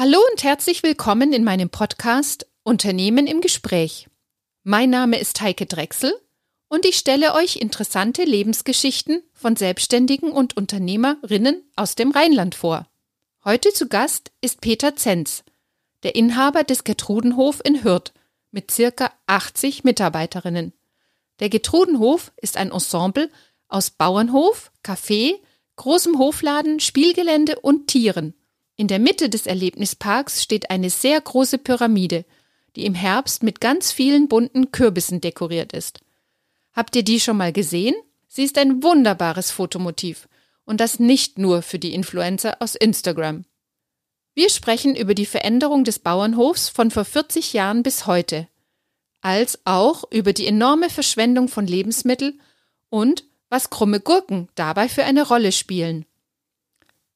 Hallo und herzlich willkommen in meinem Podcast Unternehmen im Gespräch. Mein Name ist Heike Drechsel und ich stelle euch interessante Lebensgeschichten von Selbstständigen und Unternehmerinnen aus dem Rheinland vor. Heute zu Gast ist Peter Zenz, der Inhaber des Getrudenhof in Hürth mit circa 80 Mitarbeiterinnen. Der Getrudenhof ist ein Ensemble aus Bauernhof, Café, großem Hofladen, Spielgelände und Tieren. In der Mitte des Erlebnisparks steht eine sehr große Pyramide, die im Herbst mit ganz vielen bunten Kürbissen dekoriert ist. Habt ihr die schon mal gesehen? Sie ist ein wunderbares Fotomotiv und das nicht nur für die Influencer aus Instagram. Wir sprechen über die Veränderung des Bauernhofs von vor 40 Jahren bis heute, als auch über die enorme Verschwendung von Lebensmitteln und was krumme Gurken dabei für eine Rolle spielen.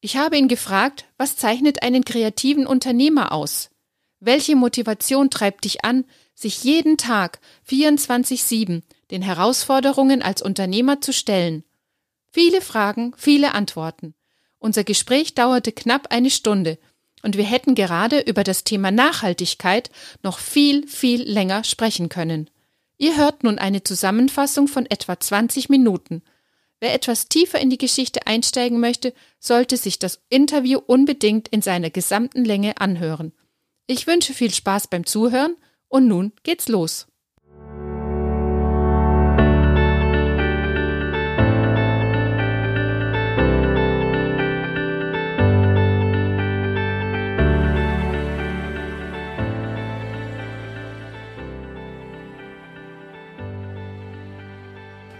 Ich habe ihn gefragt, was zeichnet einen kreativen Unternehmer aus? Welche Motivation treibt dich an, sich jeden Tag 24-7 den Herausforderungen als Unternehmer zu stellen? Viele Fragen, viele Antworten. Unser Gespräch dauerte knapp eine Stunde und wir hätten gerade über das Thema Nachhaltigkeit noch viel, viel länger sprechen können. Ihr hört nun eine Zusammenfassung von etwa 20 Minuten. Wer etwas tiefer in die Geschichte einsteigen möchte, sollte sich das Interview unbedingt in seiner gesamten Länge anhören. Ich wünsche viel Spaß beim Zuhören und nun geht's los.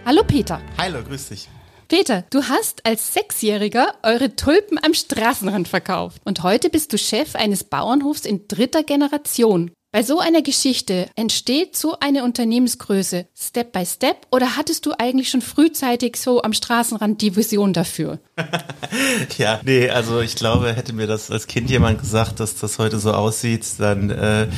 Hallo Peter. Hallo, grüß dich. Peter, du hast als Sechsjähriger eure Tulpen am Straßenrand verkauft und heute bist du Chef eines Bauernhofs in dritter Generation. Bei so einer Geschichte entsteht so eine Unternehmensgröße Step by Step oder hattest du eigentlich schon frühzeitig so am Straßenrand die Vision dafür? ja, nee, also ich glaube, hätte mir das als Kind jemand gesagt, dass das heute so aussieht, dann äh,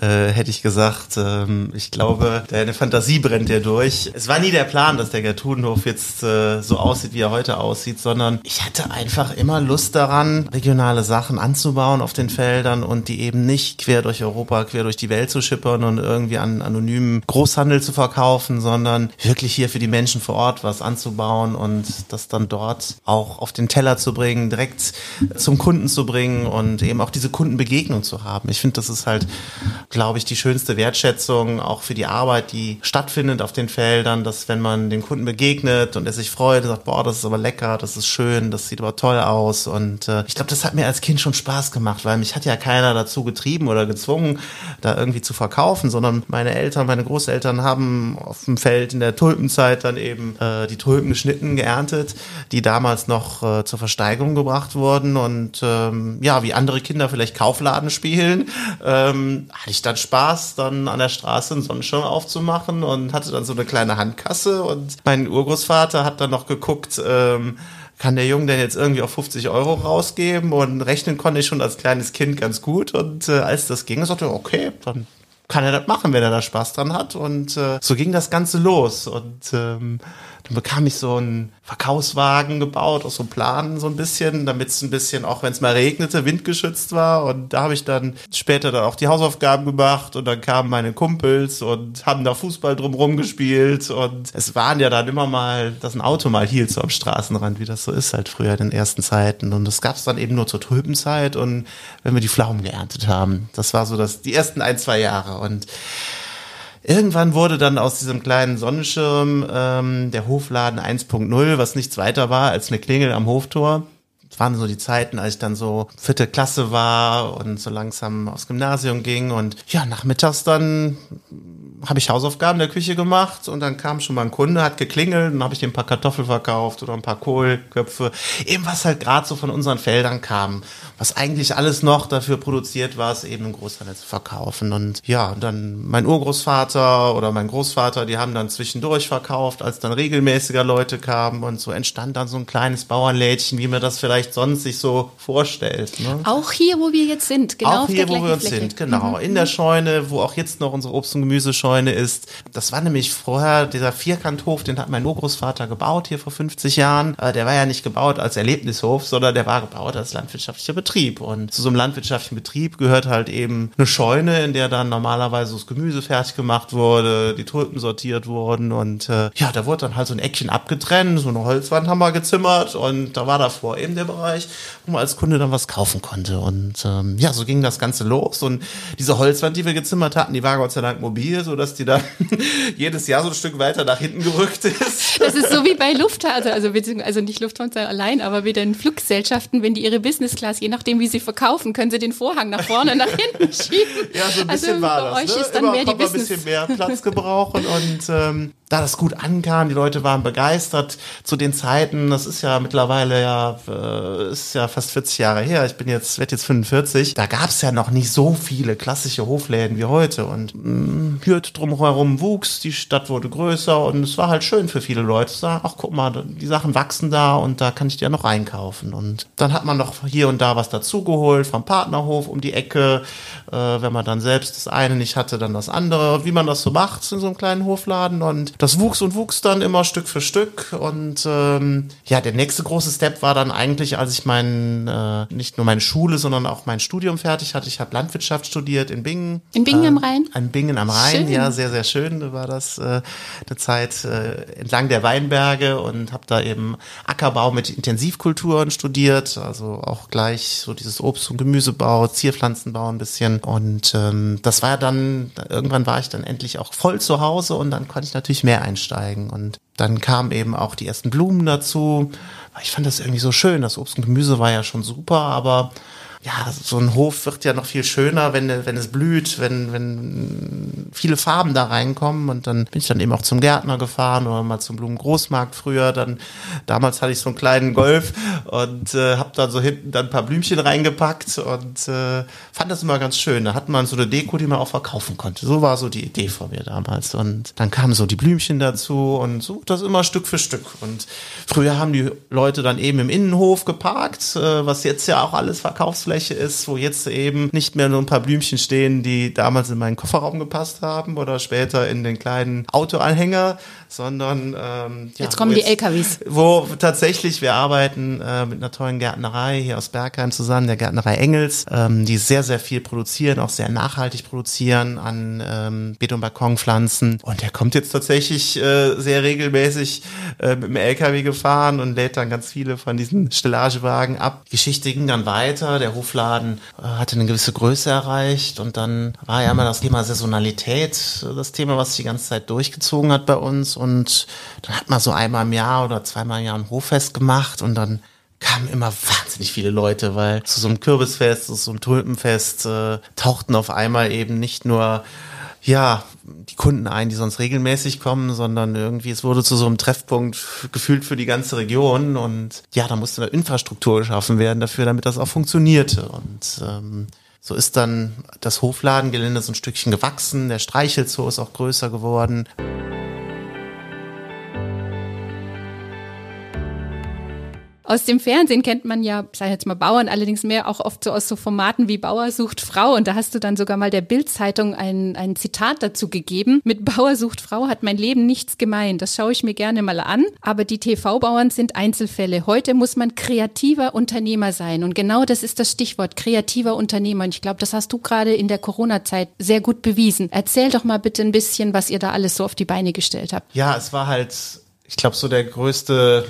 äh, hätte ich gesagt, ähm, ich glaube, deine Fantasie brennt dir durch. Es war nie der Plan, dass der Gertrudenhof jetzt äh, so aussieht, wie er heute aussieht, sondern ich hatte einfach immer Lust daran, regionale Sachen anzubauen auf den Feldern und die eben nicht quer durch Europa, quer durch die Welt zu schippern und irgendwie an anonymen Großhandel zu verkaufen, sondern wirklich hier für die Menschen vor Ort was anzubauen und das dann dort auch auf den Teller zu bringen, direkt zum Kunden zu bringen und eben auch diese Kundenbegegnung zu haben. Ich finde, das ist halt glaube ich, die schönste Wertschätzung auch für die Arbeit, die stattfindet auf den Feldern, dass wenn man dem Kunden begegnet und er sich freut und sagt, boah, das ist aber lecker, das ist schön, das sieht aber toll aus. Und äh, ich glaube, das hat mir als Kind schon Spaß gemacht, weil mich hat ja keiner dazu getrieben oder gezwungen, da irgendwie zu verkaufen, sondern meine Eltern, meine Großeltern haben auf dem Feld in der Tulpenzeit dann eben äh, die Tulpen geschnitten, geerntet, die damals noch äh, zur Versteigerung gebracht wurden. Und ähm, ja, wie andere Kinder vielleicht Kaufladen spielen, ähm, hatte ich dann Spaß, dann an der Straße einen Sonnenschirm aufzumachen und hatte dann so eine kleine Handkasse. Und mein Urgroßvater hat dann noch geguckt, ähm, kann der Junge denn jetzt irgendwie auf 50 Euro rausgeben? Und rechnen konnte ich schon als kleines Kind ganz gut. Und äh, als das ging, sagte er, okay, dann kann er das machen, wenn er da Spaß dran hat. Und äh, so ging das Ganze los. Und ähm, dann bekam ich so einen Verkaufswagen gebaut, aus so Planen so ein bisschen, damit es ein bisschen, auch wenn es mal regnete, windgeschützt war. Und da habe ich dann später dann auch die Hausaufgaben gemacht und dann kamen meine Kumpels und haben da Fußball drumrum gespielt. Und es waren ja dann immer mal, dass ein Auto mal hielt so am Straßenrand, wie das so ist halt früher in den ersten Zeiten. Und das gab es dann eben nur zur Tulpenzeit und wenn wir die Pflaumen geerntet haben. Das war so das, die ersten ein, zwei Jahre. Und Irgendwann wurde dann aus diesem kleinen Sonnenschirm ähm, der Hofladen 1.0, was nichts weiter war als eine Klingel am Hoftor. Waren so die Zeiten, als ich dann so vierte Klasse war und so langsam aufs Gymnasium ging. Und ja, nachmittags dann habe ich Hausaufgaben in der Küche gemacht und dann kam schon mal ein Kunde, hat geklingelt und habe ich ihm ein paar Kartoffeln verkauft oder ein paar Kohlköpfe. Eben was halt gerade so von unseren Feldern kam. Was eigentlich alles noch dafür produziert war, es eben im Großhandel zu verkaufen. Und ja, dann mein Urgroßvater oder mein Großvater, die haben dann zwischendurch verkauft, als dann regelmäßiger Leute kamen und so entstand dann so ein kleines Bauernlädchen, wie man das vielleicht sonst sich so vorstellt. Ne? Auch hier, wo wir jetzt sind, genau. Auch hier, wo wir uns sind, genau. Mhm. In der Scheune, wo auch jetzt noch unsere Obst- und Gemüsescheune Scheune ist. Das war nämlich vorher dieser Vierkanthof, den hat mein Urgroßvater gebaut hier vor 50 Jahren. Der war ja nicht gebaut als Erlebnishof, sondern der war gebaut als landwirtschaftlicher Betrieb. Und zu so einem landwirtschaftlichen Betrieb gehört halt eben eine Scheune, in der dann normalerweise das Gemüse fertig gemacht wurde, die Tulpen sortiert wurden und äh, ja, da wurde dann halt so ein Eckchen abgetrennt, so eine Holzwand haben wir gezimmert und da war davor eben der Bereich, wo man als Kunde dann was kaufen konnte. Und ähm, ja, so ging das Ganze los. Und diese Holzwand, die wir gezimmert hatten, die war Gott sei Dank mobil, so dass die dann jedes Jahr so ein Stück weiter nach hinten gerückt ist. Das ist so wie bei Lufthansa, also, also nicht Lufthansa allein, aber wie den Fluggesellschaften, wenn die ihre Business Class, je nachdem wie sie verkaufen, können sie den Vorhang nach vorne, nach hinten schieben. Ja, so ein bisschen also war das. Euch ne? ist dann Immer mehr die Business. ein bisschen mehr Platz gebrauchen und ähm, da das gut ankam, die Leute waren begeistert zu den Zeiten. Das ist ja mittlerweile ja äh, ist ja fast 40 Jahre her. Ich bin jetzt werde jetzt 45. Da gab es ja noch nicht so viele klassische Hofläden wie heute und mh, mm, Hürth drumherum wuchs, die Stadt wurde größer und es war halt schön für viele Leute zu sagen, ach guck mal, die Sachen wachsen da und da kann ich die ja noch einkaufen. Und dann hat man noch hier und da was dazugeholt vom Partnerhof um die Ecke, äh, wenn man dann selbst das eine nicht hatte, dann das andere, wie man das so macht in so einem kleinen Hofladen und das wuchs und wuchs dann immer Stück für Stück. Und ähm, ja, der nächste große Step war dann eigentlich, als ich mein, äh, nicht nur meine Schule, sondern auch mein Studium fertig hatte. Ich habe Landwirtschaft studiert in Bingen. In Bingen äh, am Rhein? In Bingen am Rhein, schön. ja, sehr, sehr schön Da war das äh, eine Zeit äh, entlang der Weinberge und habe da eben Ackerbau mit Intensivkulturen studiert, also auch gleich so dieses Obst- und Gemüsebau, Zierpflanzenbau ein bisschen. Und ähm, das war dann, irgendwann war ich dann endlich auch voll zu Hause und dann konnte ich natürlich mehr einsteigen. Und dann kamen eben auch die ersten Blumen dazu. Ich fand das irgendwie so schön. Das Obst und Gemüse war ja schon super, aber ja, so ein Hof wird ja noch viel schöner, wenn, wenn es blüht, wenn, wenn viele Farben da reinkommen. Und dann bin ich dann eben auch zum Gärtner gefahren oder mal zum Blumengroßmarkt früher. Dann damals hatte ich so einen kleinen Golf und äh, habe dann so hinten dann ein paar Blümchen reingepackt und äh, fand das immer ganz schön. Da hat man so eine Deko, die man auch verkaufen konnte. So war so die Idee von mir damals. Und dann kamen so die Blümchen dazu und so das immer Stück für Stück. Und früher haben die Leute dann eben im Innenhof geparkt, äh, was jetzt ja auch alles verkaufs Fläche ist, wo jetzt eben nicht mehr nur ein paar Blümchen stehen, die damals in meinen Kofferraum gepasst haben oder später in den kleinen Autoanhänger, sondern ähm, ja, jetzt kommen die LKWs. Wo tatsächlich wir arbeiten äh, mit einer tollen Gärtnerei hier aus Bergheim zusammen, der Gärtnerei Engels, ähm, die sehr sehr viel produzieren, auch sehr nachhaltig produzieren an ähm, Beet- und Balkonpflanzen. Und der kommt jetzt tatsächlich äh, sehr regelmäßig äh, mit dem LKW gefahren und lädt dann ganz viele von diesen Stellagewagen ab. Die Geschichte ging dann weiter. Der Hofladen äh, hatte eine gewisse Größe erreicht und dann war ja immer das Thema Saisonalität, äh, das Thema, was sich die ganze Zeit durchgezogen hat bei uns und dann hat man so einmal im Jahr oder zweimal im Jahr ein Hoffest gemacht und dann kamen immer wahnsinnig viele Leute, weil zu so einem Kürbisfest, zu so einem Tulpenfest äh, tauchten auf einmal eben nicht nur ja, die Kunden ein, die sonst regelmäßig kommen, sondern irgendwie, es wurde zu so einem Treffpunkt gefühlt für die ganze Region und ja, da musste eine Infrastruktur geschaffen werden dafür, damit das auch funktionierte und ähm, so ist dann das Hofladengelände so ein Stückchen gewachsen, der Streichelzoo ist auch größer geworden. Aus dem Fernsehen kennt man ja, ich jetzt mal Bauern, allerdings mehr auch oft so aus so Formaten wie Bauer sucht Frau. Und da hast du dann sogar mal der Bild-Zeitung ein, ein Zitat dazu gegeben. Mit Bauer sucht Frau hat mein Leben nichts gemeint. Das schaue ich mir gerne mal an. Aber die TV-Bauern sind Einzelfälle. Heute muss man kreativer Unternehmer sein. Und genau das ist das Stichwort, kreativer Unternehmer. Und ich glaube, das hast du gerade in der Corona-Zeit sehr gut bewiesen. Erzähl doch mal bitte ein bisschen, was ihr da alles so auf die Beine gestellt habt. Ja, es war halt, ich glaube, so der größte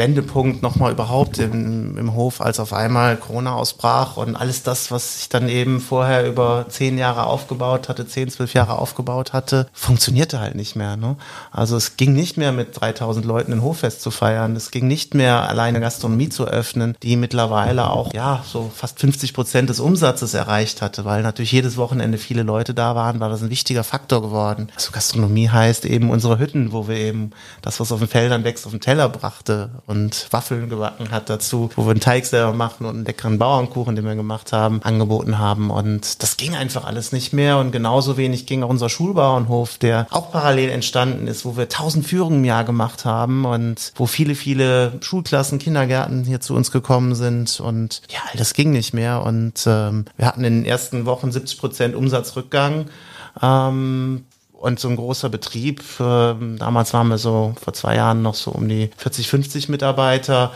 Wendepunkt nochmal überhaupt im, im Hof, als auf einmal Corona ausbrach und alles das, was ich dann eben vorher über zehn Jahre aufgebaut hatte, zehn, zwölf Jahre aufgebaut hatte, funktionierte halt nicht mehr. Ne? Also es ging nicht mehr mit 3000 Leuten ein Hoffest zu feiern. Es ging nicht mehr alleine Gastronomie zu öffnen, die mittlerweile auch, ja, so fast 50 Prozent des Umsatzes erreicht hatte, weil natürlich jedes Wochenende viele Leute da waren, war das ein wichtiger Faktor geworden. Also Gastronomie heißt eben unsere Hütten, wo wir eben das, was auf den Feldern wächst, auf den Teller brachte und Waffeln gebacken hat dazu, wo wir einen Teig selber machen und einen leckeren Bauernkuchen, den wir gemacht haben, angeboten haben. Und das ging einfach alles nicht mehr. Und genauso wenig ging auch unser Schulbauernhof, der auch parallel entstanden ist, wo wir tausend Führungen im Jahr gemacht haben und wo viele, viele Schulklassen, Kindergärten hier zu uns gekommen sind. Und ja, das ging nicht mehr. Und ähm, wir hatten in den ersten Wochen 70 Prozent Umsatzrückgang. Ähm, und so ein großer Betrieb, äh, damals waren wir so vor zwei Jahren noch so um die 40, 50 Mitarbeiter.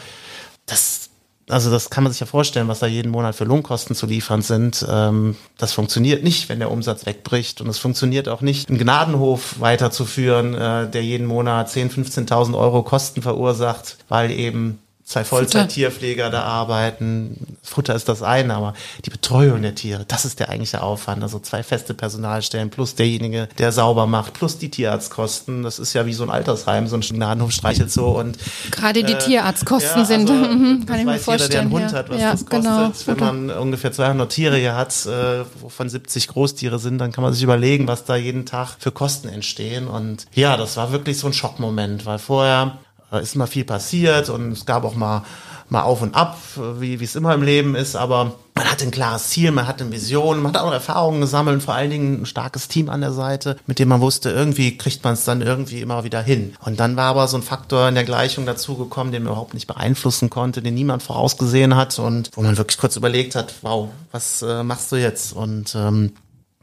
Das, also das kann man sich ja vorstellen, was da jeden Monat für Lohnkosten zu liefern sind. Ähm, das funktioniert nicht, wenn der Umsatz wegbricht. Und es funktioniert auch nicht, einen Gnadenhof weiterzuführen, äh, der jeden Monat 10.000, 15.000 Euro Kosten verursacht, weil eben zwei Vollzeit-Tierpfleger da arbeiten. Futter ist das eine, aber die Betreuung der Tiere, das ist der eigentliche Aufwand. Also zwei feste Personalstellen plus derjenige, der sauber macht, plus die Tierarztkosten. Das ist ja wie so ein Altersheim, so ein Gnadenhof streichelt so und gerade die äh, Tierarztkosten ja, sind, also, mhm, kann ich mir vorstellen. Jeder, der einen Hund ja. hat, was ja, das kostet, genau. wenn man ungefähr 200 Tiere hier hat, äh, wovon 70 Großtiere sind, dann kann man sich überlegen, was da jeden Tag für Kosten entstehen. Und ja, das war wirklich so ein Schockmoment, weil vorher da ist immer viel passiert und es gab auch mal, mal auf und ab, wie es immer im Leben ist, aber man hatte ein klares Ziel, man hatte eine Vision, man hat auch Erfahrungen gesammelt, vor allen Dingen ein starkes Team an der Seite, mit dem man wusste, irgendwie kriegt man es dann irgendwie immer wieder hin. Und dann war aber so ein Faktor in der Gleichung dazugekommen, den man überhaupt nicht beeinflussen konnte, den niemand vorausgesehen hat und wo man wirklich kurz überlegt hat, wow, was äh, machst du jetzt? Und ähm,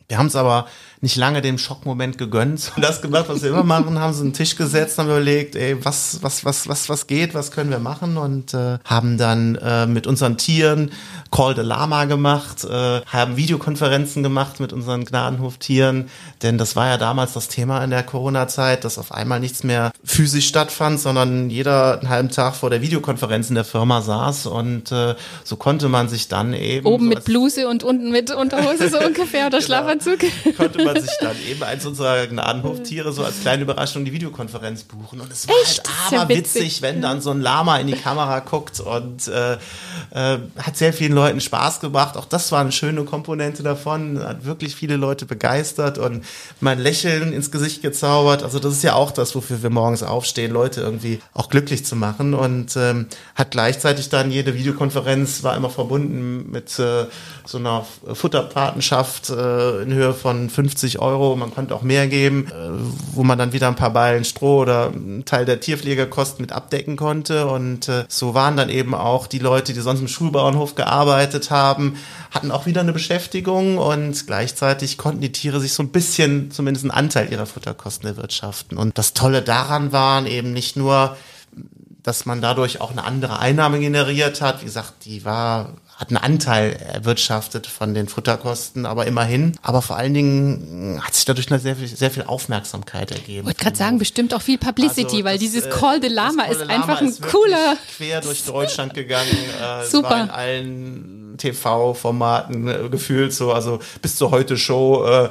wir haben es aber nicht lange dem Schockmoment gegönnt und das gemacht, was wir immer machen, haben sie einen Tisch gesetzt, haben überlegt, ey, was, was, was, was, was geht, was können wir machen? Und äh, haben dann äh, mit unseren Tieren Call the Lama gemacht, äh, haben Videokonferenzen gemacht mit unseren Gnadenhoftieren, denn das war ja damals das Thema in der Corona-Zeit, dass auf einmal nichts mehr physisch stattfand, sondern jeder einen halben Tag vor der Videokonferenz in der Firma saß. Und äh, so konnte man sich dann eben oben so mit Bluse und unten mit Unterhose so ungefähr oder genau, Schlafanzug. Konnte man sich dann eben eins unserer Gnadenhoftiere so als kleine Überraschung die Videokonferenz buchen und es war Echt? halt aber ja witzig. witzig, wenn dann so ein Lama in die Kamera guckt und äh, äh, hat sehr vielen Leuten Leuten Spaß gemacht. Auch das war eine schöne Komponente davon. Hat wirklich viele Leute begeistert und mein Lächeln ins Gesicht gezaubert. Also das ist ja auch das, wofür wir morgens aufstehen, Leute irgendwie auch glücklich zu machen. Und ähm, hat gleichzeitig dann jede Videokonferenz war immer verbunden mit äh, so einer Futterpatenschaft äh, in Höhe von 50 Euro. Man konnte auch mehr geben, äh, wo man dann wieder ein paar Ballen Stroh oder einen Teil der Tierpflegerkosten mit abdecken konnte. Und äh, so waren dann eben auch die Leute, die sonst im Schulbauernhof gearbeitet gearbeitet haben, hatten auch wieder eine Beschäftigung und gleichzeitig konnten die Tiere sich so ein bisschen, zumindest einen Anteil ihrer Futterkosten erwirtschaften. Und das Tolle daran waren eben nicht nur, dass man dadurch auch eine andere Einnahme generiert hat. Wie gesagt, die war hat einen Anteil erwirtschaftet von den Futterkosten, aber immerhin. Aber vor allen Dingen hat sich dadurch sehr, viel, sehr viel Aufmerksamkeit ergeben. Ich wollte gerade sagen, bestimmt auch viel Publicity, also weil das, dieses äh, Call the Lama ist einfach ein ist cooler. Quer durch Deutschland gegangen. Äh, Super. in allen TV-Formaten äh, gefühlt so, also bis zur heute Show. Äh,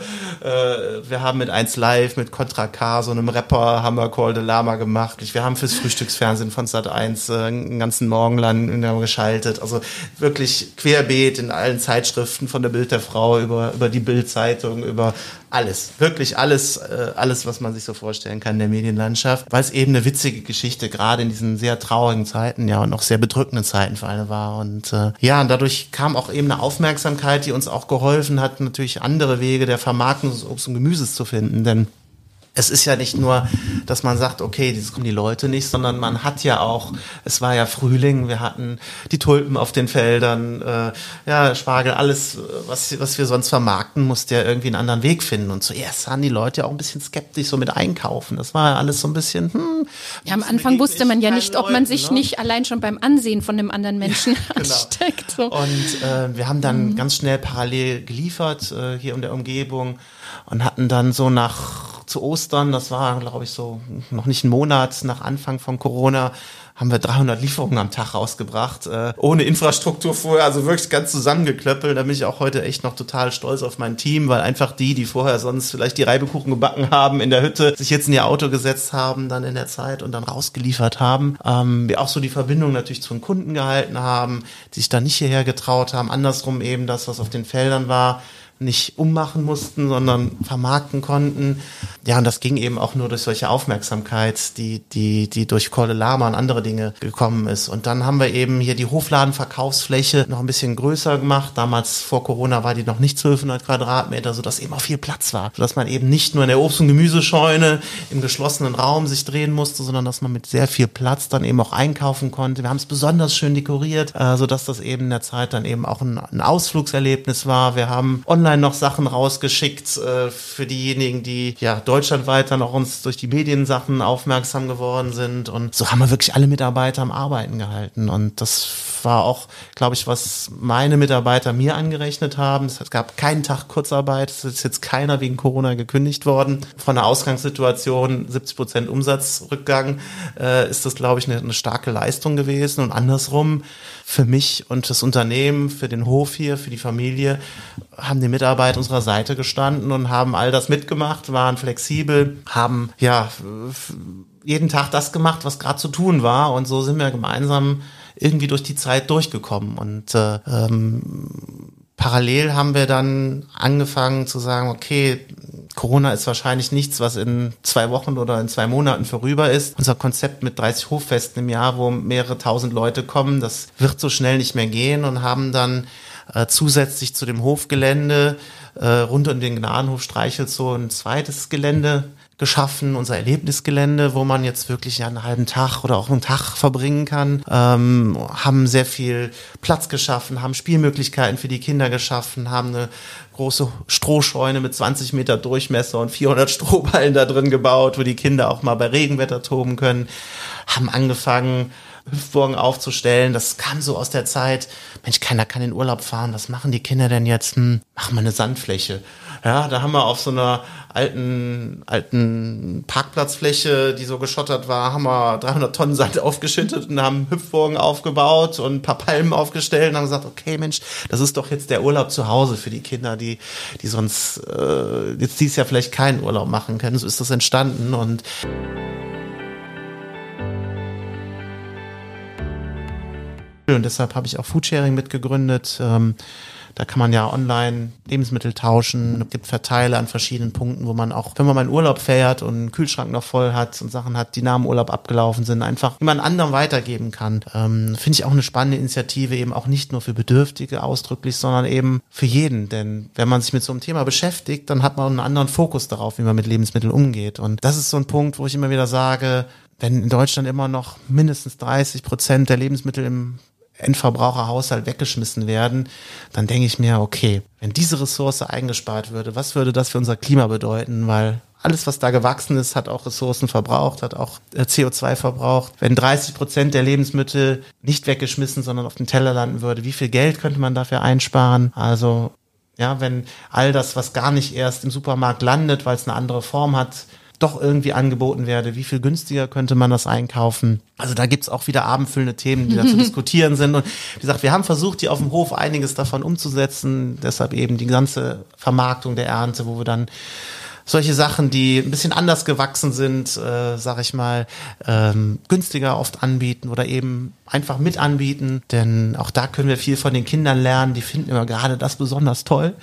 äh, wir haben mit 1 Live, mit Contra K, so einem Rapper, haben wir Call the Lama gemacht. Wir haben fürs Frühstücksfernsehen von Sat 1 äh, einen ganzen Morgen lang geschaltet. Also wirklich querbeet in allen Zeitschriften von der Bild der Frau über, über die Bild-Zeitung, über alles, wirklich alles, äh, alles, was man sich so vorstellen kann in der Medienlandschaft, weil es eben eine witzige Geschichte gerade in diesen sehr traurigen Zeiten, ja, und auch sehr bedrückenden Zeiten für alle war. Und äh, ja, und dadurch kam auch eben eine Aufmerksamkeit, die uns auch geholfen hat, natürlich andere Wege der Vermarktung des Obst und Gemüses zu finden, denn es ist ja nicht nur, dass man sagt, okay, das kommen die Leute nicht, sondern man hat ja auch, es war ja Frühling, wir hatten die Tulpen auf den Feldern, äh, ja, Spargel, alles, was, was wir sonst vermarkten, musste ja irgendwie einen anderen Weg finden. Und zuerst waren die Leute ja auch ein bisschen skeptisch so mit einkaufen. Das war ja alles so ein bisschen, hm. Ja, am Anfang wusste man ja nicht, ob man sich ne? nicht allein schon beim Ansehen von dem anderen Menschen ja, genau. ansteckt. So. Und äh, wir haben dann mhm. ganz schnell parallel geliefert, äh, hier in der Umgebung und hatten dann so nach zu Ostern, das war, glaube ich, so noch nicht ein Monat nach Anfang von Corona, haben wir 300 Lieferungen am Tag rausgebracht, äh, ohne Infrastruktur vorher, also wirklich ganz zusammengeklöppelt. Da bin ich auch heute echt noch total stolz auf mein Team, weil einfach die, die vorher sonst vielleicht die Reibekuchen gebacken haben in der Hütte, sich jetzt in ihr Auto gesetzt haben, dann in der Zeit und dann rausgeliefert haben. Ähm, wir auch so die Verbindung natürlich zu den Kunden gehalten haben, die sich da nicht hierher getraut haben. Andersrum eben das, was auf den Feldern war, nicht ummachen mussten, sondern vermarkten konnten. Ja, und das ging eben auch nur durch solche Aufmerksamkeit, die, die, die durch Kolle Lama und andere Dinge gekommen ist. Und dann haben wir eben hier die Hofladenverkaufsfläche noch ein bisschen größer gemacht. Damals vor Corona war die noch nicht 1200 Quadratmeter, sodass eben auch viel Platz war. Sodass man eben nicht nur in der Obst- und Gemüsescheune im geschlossenen Raum sich drehen musste, sondern dass man mit sehr viel Platz dann eben auch einkaufen konnte. Wir haben es besonders schön dekoriert, äh, sodass das eben in der Zeit dann eben auch ein, ein Ausflugserlebnis war. Wir haben online online noch Sachen rausgeschickt äh, für diejenigen, die ja deutschlandweit dann auch uns durch die Mediensachen aufmerksam geworden sind. Und so haben wir wirklich alle Mitarbeiter am Arbeiten gehalten. Und das war auch, glaube ich, was meine Mitarbeiter mir angerechnet haben. Es gab keinen Tag Kurzarbeit. Es ist jetzt keiner wegen Corona gekündigt worden. Von der Ausgangssituation 70 Prozent Umsatzrückgang äh, ist das, glaube ich, eine, eine starke Leistung gewesen. Und andersrum für mich und das Unternehmen, für den Hof hier, für die Familie, haben die Mitarbeiter unserer Seite gestanden und haben all das mitgemacht, waren flexibel, haben ja jeden Tag das gemacht, was gerade zu tun war. Und so sind wir gemeinsam irgendwie durch die Zeit durchgekommen. Und äh, ähm, parallel haben wir dann angefangen zu sagen, okay, Corona ist wahrscheinlich nichts, was in zwei Wochen oder in zwei Monaten vorüber ist. Unser Konzept mit 30 Hoffesten im Jahr, wo mehrere tausend Leute kommen, das wird so schnell nicht mehr gehen und haben dann äh, zusätzlich zu dem Hofgelände äh, rund um den Gnadenhof Streichelt so ein zweites Gelände geschaffen, unser Erlebnisgelände, wo man jetzt wirklich einen halben Tag oder auch einen Tag verbringen kann, ähm, haben sehr viel Platz geschaffen, haben Spielmöglichkeiten für die Kinder geschaffen, haben eine große Strohscheune mit 20 Meter Durchmesser und 400 Strohballen da drin gebaut, wo die Kinder auch mal bei Regenwetter toben können, haben angefangen, Hüftburgen aufzustellen. Das kam so aus der Zeit, Mensch, keiner kann in Urlaub fahren, was machen die Kinder denn jetzt? Hm, machen wir eine Sandfläche. Ja, da haben wir auf so einer alten, alten Parkplatzfläche, die so geschottert war, haben wir 300 Tonnen Sand aufgeschüttet und haben Hüpfburgen aufgebaut und ein paar Palmen aufgestellt und haben gesagt, okay Mensch, das ist doch jetzt der Urlaub zu Hause für die Kinder, die, die sonst äh, jetzt dies Jahr vielleicht keinen Urlaub machen können. So ist das entstanden und und deshalb habe ich auch Foodsharing mitgegründet. Ähm, da kann man ja online Lebensmittel tauschen. Es gibt Verteiler an verschiedenen Punkten, wo man auch, wenn man mal in Urlaub fährt und einen Kühlschrank noch voll hat und Sachen hat, die nach dem Urlaub abgelaufen sind, einfach jemand anderem weitergeben kann. Ähm, Finde ich auch eine spannende Initiative, eben auch nicht nur für Bedürftige ausdrücklich, sondern eben für jeden. Denn wenn man sich mit so einem Thema beschäftigt, dann hat man einen anderen Fokus darauf, wie man mit Lebensmitteln umgeht. Und das ist so ein Punkt, wo ich immer wieder sage, wenn in Deutschland immer noch mindestens 30 Prozent der Lebensmittel im Endverbraucherhaushalt weggeschmissen werden, dann denke ich mir, okay, wenn diese Ressource eingespart würde, was würde das für unser Klima bedeuten? Weil alles, was da gewachsen ist, hat auch Ressourcen verbraucht, hat auch äh, CO2 verbraucht. Wenn 30 Prozent der Lebensmittel nicht weggeschmissen, sondern auf dem Teller landen würde, wie viel Geld könnte man dafür einsparen? Also, ja, wenn all das, was gar nicht erst im Supermarkt landet, weil es eine andere Form hat, doch irgendwie angeboten werde, wie viel günstiger könnte man das einkaufen. Also da gibt's auch wieder abendfüllende Themen, die da zu diskutieren sind. Und wie gesagt, wir haben versucht, hier auf dem Hof einiges davon umzusetzen. Deshalb eben die ganze Vermarktung der Ernte, wo wir dann solche Sachen, die ein bisschen anders gewachsen sind, äh, sag ich mal, ähm, günstiger oft anbieten oder eben einfach mit anbieten, denn auch da können wir viel von den Kindern lernen. Die finden immer gerade das besonders toll.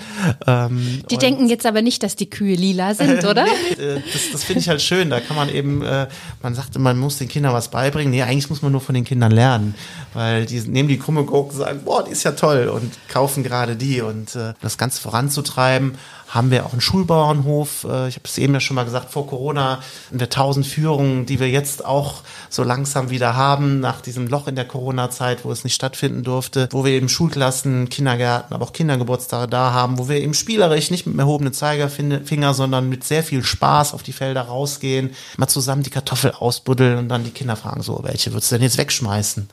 Ähm, die denken jetzt aber nicht, dass die Kühe lila sind, oder? nee, äh, das das finde ich halt schön. Da kann man eben, äh, man sagte, man muss den Kindern was beibringen. Nee, eigentlich muss man nur von den Kindern lernen, weil die nehmen die krumme Gurke und sagen, boah, die ist ja toll und kaufen gerade die und äh, das Ganze voranzutreiben haben wir auch einen Schulbauernhof. Äh, ich habe es eben ja schon mal gesagt, vor Corona in der 1000 Führungen, die wir jetzt auch so langsam wieder haben, nach diesem Loch in der Corona-Zeit, wo es nicht stattfinden durfte, wo wir eben Schulklassen, Kindergärten, aber auch Kindergeburtstage da haben, wo wir eben spielerisch nicht mit erhobenen Zeigerfinger, sondern mit sehr viel Spaß auf die Felder rausgehen, mal zusammen die Kartoffel ausbuddeln und dann die Kinder fragen so, welche würdest du denn jetzt wegschmeißen?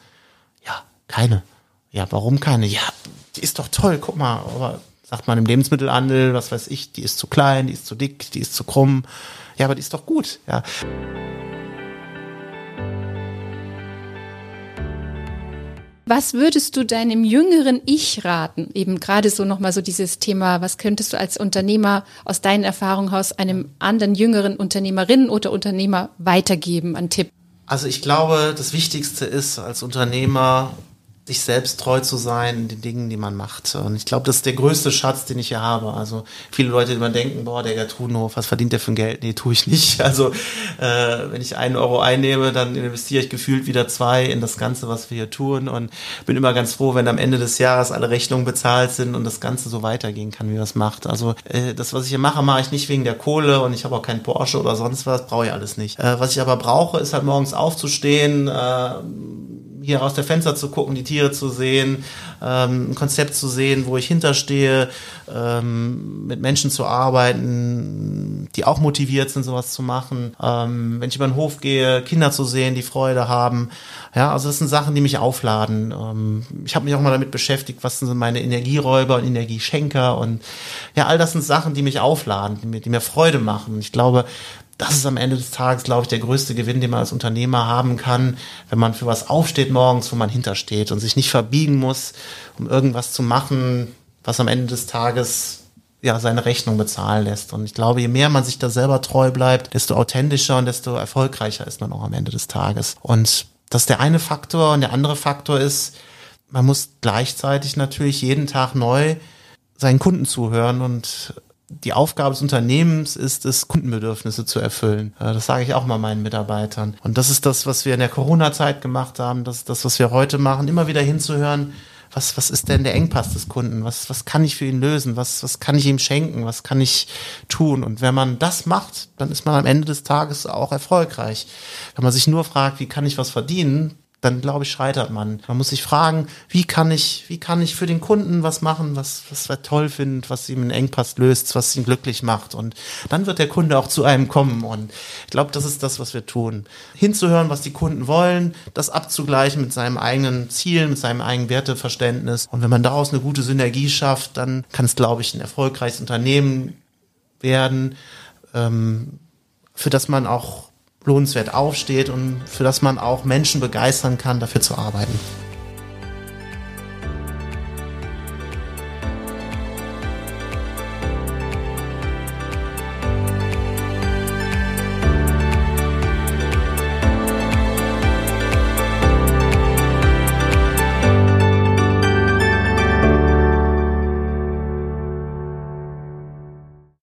Ja, keine. Ja, warum keine? Ja, die ist doch toll, guck mal, aber sagt man im Lebensmittelhandel, was weiß ich, die ist zu klein, die ist zu dick, die ist zu krumm. Ja, aber die ist doch gut, ja. Was würdest du deinem jüngeren Ich raten? Eben gerade so nochmal so dieses Thema, was könntest du als Unternehmer aus deinen Erfahrungen aus einem anderen jüngeren Unternehmerinnen oder Unternehmer weitergeben an Tipp? Also ich glaube, das Wichtigste ist als Unternehmer sich selbst treu zu sein in den Dingen, die man macht. Und ich glaube, das ist der größte Schatz, den ich hier habe. Also viele Leute, die immer denken, boah, der Gertrudenhof, was verdient der für ein Geld? Nee, tue ich nicht. Also äh, wenn ich einen Euro einnehme, dann investiere ich gefühlt wieder zwei in das Ganze, was wir hier tun. Und bin immer ganz froh, wenn am Ende des Jahres alle Rechnungen bezahlt sind und das Ganze so weitergehen kann, wie das macht. Also äh, das, was ich hier mache, mache ich nicht wegen der Kohle und ich habe auch keinen Porsche oder sonst was, brauche ich alles nicht. Äh, was ich aber brauche, ist halt morgens aufzustehen, äh, hier aus der Fenster zu gucken, die Tiere zu sehen, ähm, ein Konzept zu sehen, wo ich hinterstehe, ähm, mit Menschen zu arbeiten, die auch motiviert sind, sowas zu machen. Ähm, wenn ich über den Hof gehe, Kinder zu sehen, die Freude haben. Ja, also das sind Sachen, die mich aufladen. Ähm, ich habe mich auch mal damit beschäftigt, was sind meine Energieräuber und Energieschenker und ja, all das sind Sachen, die mich aufladen, die mir, die mir Freude machen. Ich glaube, das ist am Ende des Tages, glaube ich, der größte Gewinn, den man als Unternehmer haben kann, wenn man für was aufsteht morgens, wo man hintersteht und sich nicht verbiegen muss, um irgendwas zu machen, was am Ende des Tages ja seine Rechnung bezahlen lässt. Und ich glaube, je mehr man sich da selber treu bleibt, desto authentischer und desto erfolgreicher ist man auch am Ende des Tages. Und das ist der eine Faktor. Und der andere Faktor ist, man muss gleichzeitig natürlich jeden Tag neu seinen Kunden zuhören und die Aufgabe des Unternehmens ist es, Kundenbedürfnisse zu erfüllen. Äh, das sage ich auch mal meinen Mitarbeitern. Und das ist das, was wir in der Corona-Zeit gemacht haben. Das ist das, was wir heute machen. Immer wieder hinzuhören, was, was ist denn der Engpass des Kunden? Was, was kann ich für ihn lösen? Was, was kann ich ihm schenken? Was kann ich tun? Und wenn man das macht, dann ist man am Ende des Tages auch erfolgreich. Wenn man sich nur fragt, wie kann ich was verdienen, dann glaube ich, scheitert man. Man muss sich fragen, wie kann ich, wie kann ich für den Kunden was machen, was, was er toll findet, was ihm einen Engpass löst, was ihn glücklich macht. Und dann wird der Kunde auch zu einem kommen. Und ich glaube, das ist das, was wir tun. Hinzuhören, was die Kunden wollen, das abzugleichen mit seinem eigenen Ziel, mit seinem eigenen Werteverständnis. Und wenn man daraus eine gute Synergie schafft, dann kann es, glaube ich, ein erfolgreiches Unternehmen werden, ähm, für das man auch lohnenswert aufsteht und für das man auch Menschen begeistern kann, dafür zu arbeiten.